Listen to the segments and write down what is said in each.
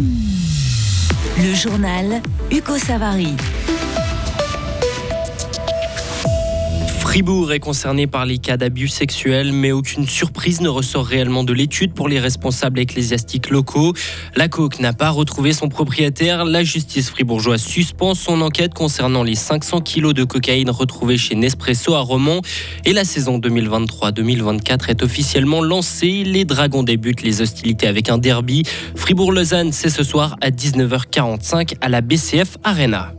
Le journal Hugo Savary. Fribourg est concerné par les cas d'abus sexuels, mais aucune surprise ne ressort réellement de l'étude pour les responsables ecclésiastiques locaux. La coque n'a pas retrouvé son propriétaire. La justice fribourgeoise suspend son enquête concernant les 500 kilos de cocaïne retrouvés chez Nespresso à Romont. Et la saison 2023-2024 est officiellement lancée. Les Dragons débutent les hostilités avec un derby. Fribourg-Lausanne, c'est ce soir à 19h45 à la BCF Arena.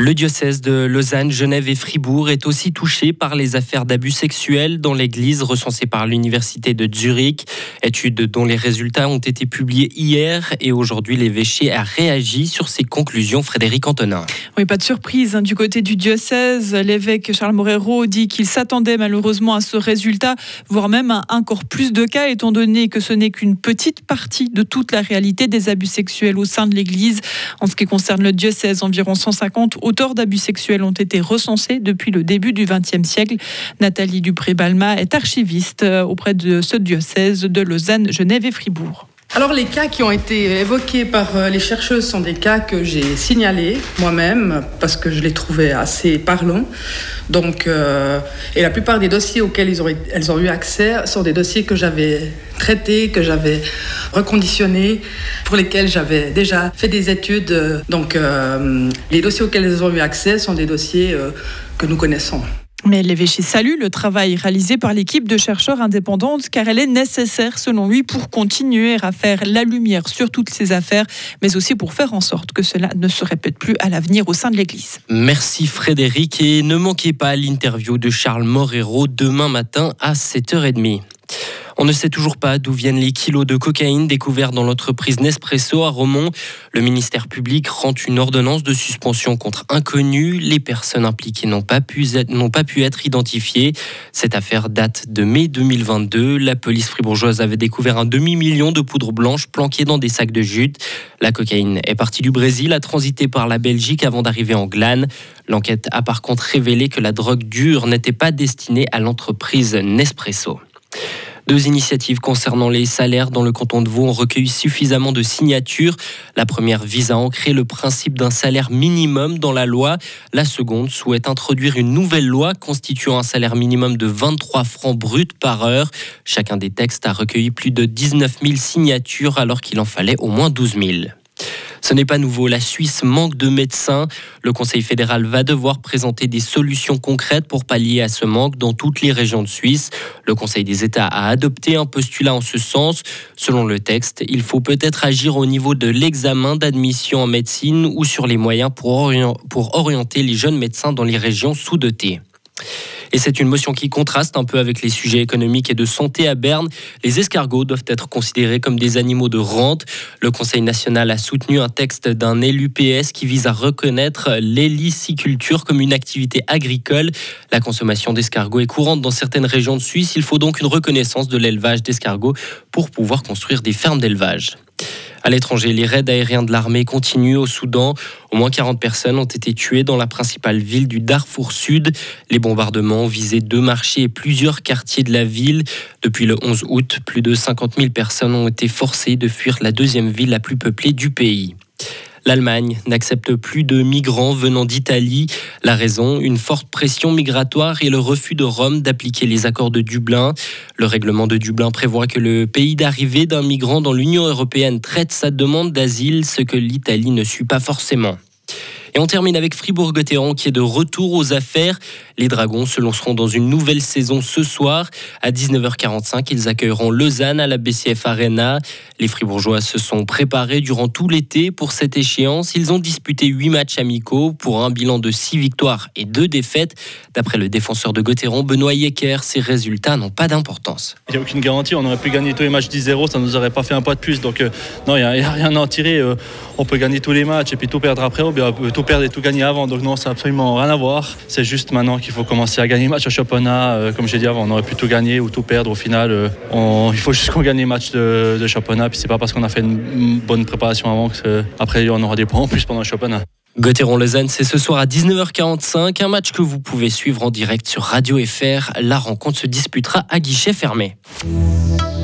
Le diocèse de Lausanne, Genève et Fribourg est aussi touché par les affaires d'abus sexuels dans l'église recensées par l'université de Zurich, étude dont les résultats ont été publiés hier et aujourd'hui l'évêché a réagi sur ses conclusions. Frédéric Antonin. Oui, pas de surprise hein. du côté du diocèse. L'évêque Charles Morero dit qu'il s'attendait malheureusement à ce résultat, voire même à encore plus de cas, étant donné que ce n'est qu'une petite partie de toute la réalité des abus sexuels au sein de l'église. En ce qui concerne le diocèse, environ 150 auteurs d'abus sexuels ont été recensés depuis le début du XXe siècle. Nathalie Dupré-Balma est archiviste euh, auprès de ce diocèse de Lausanne, Genève et Fribourg. Alors les cas qui ont été évoqués par euh, les chercheuses sont des cas que j'ai signalés moi-même parce que je les trouvais assez parlants. Donc, euh, et la plupart des dossiers auxquels elles ont eu accès sont des dossiers que j'avais traités, que j'avais reconditionnés, pour lesquels j'avais déjà fait des études. Donc euh, les dossiers auxquels elles ont eu accès sont des dossiers que nous connaissons. Mais l'évêché salue le travail réalisé par l'équipe de chercheurs indépendante car elle est nécessaire selon lui pour continuer à faire la lumière sur toutes ces affaires, mais aussi pour faire en sorte que cela ne se répète plus à l'avenir au sein de l'Église. Merci Frédéric et ne manquez pas l'interview de Charles Morero demain matin à 7h30. On ne sait toujours pas d'où viennent les kilos de cocaïne découverts dans l'entreprise Nespresso à Romont. Le ministère public rend une ordonnance de suspension contre inconnus. Les personnes impliquées n'ont pas, pu être, identifiées. Cette affaire date de mai 2022. La police fribourgeoise avait découvert un demi-million de poudre blanche planquée dans des sacs de jute. La cocaïne est partie du Brésil, a transité par la Belgique avant d'arriver en Glane. L'enquête a par contre révélé que la drogue dure n'était pas destinée à l'entreprise Nespresso. Deux initiatives concernant les salaires dans le canton de Vaud ont recueilli suffisamment de signatures. La première vise à ancrer le principe d'un salaire minimum dans la loi. La seconde souhaite introduire une nouvelle loi constituant un salaire minimum de 23 francs bruts par heure. Chacun des textes a recueilli plus de 19 000 signatures alors qu'il en fallait au moins 12 000. Ce n'est pas nouveau, la Suisse manque de médecins. Le Conseil fédéral va devoir présenter des solutions concrètes pour pallier à ce manque dans toutes les régions de Suisse. Le Conseil des États a adopté un postulat en ce sens. Selon le texte, il faut peut-être agir au niveau de l'examen d'admission en médecine ou sur les moyens pour, orienter les jeunes médecins dans les régions sous-dotées. Et c'est une motion qui contraste un peu avec les sujets économiques et de santé à Berne. Les escargots doivent être considérés comme des animaux de rente. Le Conseil national a soutenu un texte d'un élu PS qui vise à reconnaître l'héliciculture comme une activité agricole. La consommation d'escargots est courante dans certaines régions de Suisse. Il faut donc une reconnaissance de l'élevage d'escargots pour pouvoir construire des fermes d'élevage. À l'étranger, les raids aériens de l'armée continuent au Soudan. Au moins 40 personnes ont été tuées dans la principale ville du Darfour Sud. Les bombardements visaient deux marchés et plusieurs quartiers de la ville. Depuis le 11 août, plus de 50 000 personnes ont été forcées de fuir la deuxième ville la plus peuplée du pays. L'Allemagne n'accepte plus de migrants venant d'Italie. La raison, une forte pression migratoire et le refus de Rome d'appliquer les accords de Dublin. Le règlement de Dublin prévoit que le pays d'arrivée d'un migrant dans l'Union européenne traite sa demande d'asile, ce que l'Italie ne suit pas forcément. Et on termine avec Fribourg-Gotteron qui est de retour aux affaires. Les Dragons se lanceront dans une nouvelle saison ce soir. À 19h45, ils accueilleront Lausanne à la BCF Arena. Les Fribourgeois se sont préparés durant tout l'été pour cette échéance. Ils ont disputé 8 matchs amicaux pour un bilan de 6 victoires et 2 défaites. D'après le défenseur de Gotteron, Benoît Yecker, ces résultats n'ont pas d'importance. Il n'y a aucune garantie. On aurait pu gagner tous les matchs 10-0, ça ne nous aurait pas fait un pas de plus. Donc euh, non, il n'y a, rien à en tirer. Euh, on peut gagner tous les matchs et puis tout perdre après, ou bien tout perdre et tout gagner avant. Donc non, ça n'a absolument rien à voir. C'est juste maintenant qu'il faut commencer à gagner les matchs au championnat. Euh, comme j'ai dit avant, on aurait pu tout gagner ou tout perdre. Au final, euh, il faut juste qu'on gagne les matchs de, de championnat. Puis c'est pas parce qu'on a fait une bonne préparation avant qu'après on aura des points en plus pendant le championnat. Gauthieron-Lausanne, c'est ce soir à 19h45, un match que vous pouvez suivre en direct sur Radio FR. La rencontre se disputera à guichet fermé.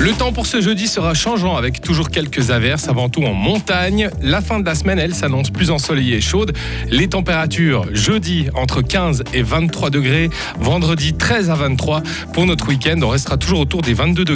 le temps pour ce jeudi sera changeant avec toujours quelques averses, avant tout en montagne. La fin de la semaine, elle s'annonce plus ensoleillée et chaude. Les températures jeudi entre 15 et 23 degrés, vendredi 13 à 23. Pour notre week-end, on restera toujours autour des 22 degrés.